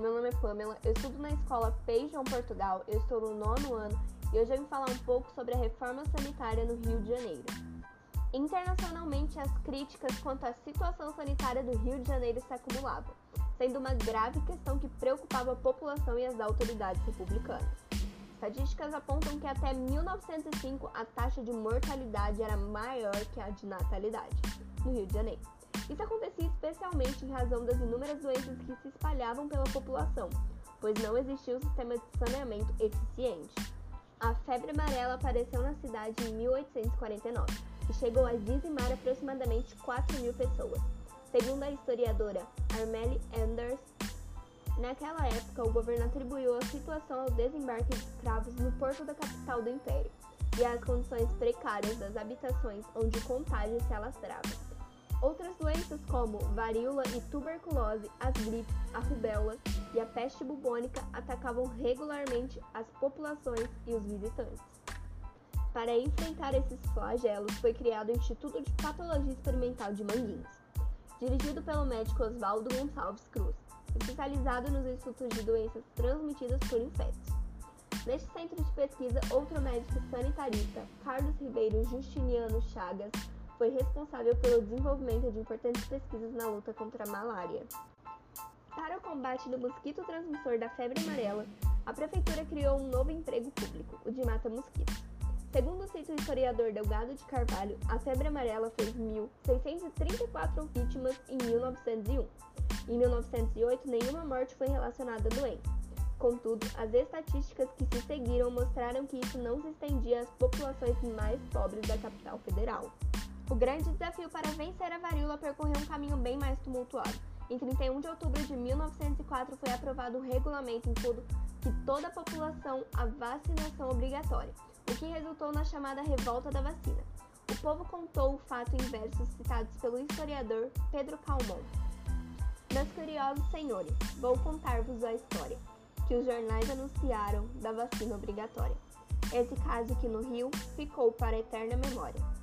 nome é Pamela, eu estudo na escola Peijão Portugal, eu estou no nono ano e hoje eu vim falar um pouco sobre a reforma sanitária no Rio de Janeiro. Internacionalmente, as críticas quanto à situação sanitária do Rio de Janeiro se acumulavam, sendo uma grave questão que preocupava a população e as autoridades republicanas. Estatísticas apontam que até 1905 a taxa de mortalidade era maior que a de natalidade no Rio de Janeiro. Isso acontecia especialmente em razão das inúmeras doenças que se espalhavam pela população, pois não existia um sistema de saneamento eficiente. A febre amarela apareceu na cidade em 1849 e chegou a dizimar aproximadamente 4 mil pessoas. Segundo a historiadora Armelle Anders, naquela época o governo atribuiu a situação ao desembarque de escravos no porto da capital do império e às condições precárias das habitações onde o contágio se alastrava. Outras doenças como varíola e tuberculose, as gripes, a rubéola e a peste bubônica atacavam regularmente as populações e os visitantes. Para enfrentar esses flagelos, foi criado o Instituto de Patologia Experimental de Manguinhos, dirigido pelo médico Oswaldo Gonçalves Cruz, especializado nos estudos de doenças transmitidas por insetos. Neste centro de pesquisa, outro médico sanitarista, Carlos Ribeiro Justiniano Chagas, foi responsável pelo desenvolvimento de importantes pesquisas na luta contra a malária. Para o combate do mosquito transmissor da febre amarela, a prefeitura criou um novo emprego público, o de mata-mosquitos. Segundo o historiador Delgado de Carvalho, a febre amarela fez 1.634 vítimas em 1901. Em 1908, nenhuma morte foi relacionada à doença. Contudo, as estatísticas que se seguiram mostraram que isso não se estendia às populações mais pobres da capital federal. O grande desafio para vencer a varíola percorreu um caminho bem mais tumultuado. Em 31 de outubro de 1904 foi aprovado um regulamento em todo, que toda a população a vacinação obrigatória, o que resultou na chamada Revolta da Vacina. O povo contou o fato em versos citados pelo historiador Pedro Calmon. Meus curiosos senhores, vou contar-vos a história que os jornais anunciaram da vacina obrigatória. Esse caso que no Rio ficou para eterna memória.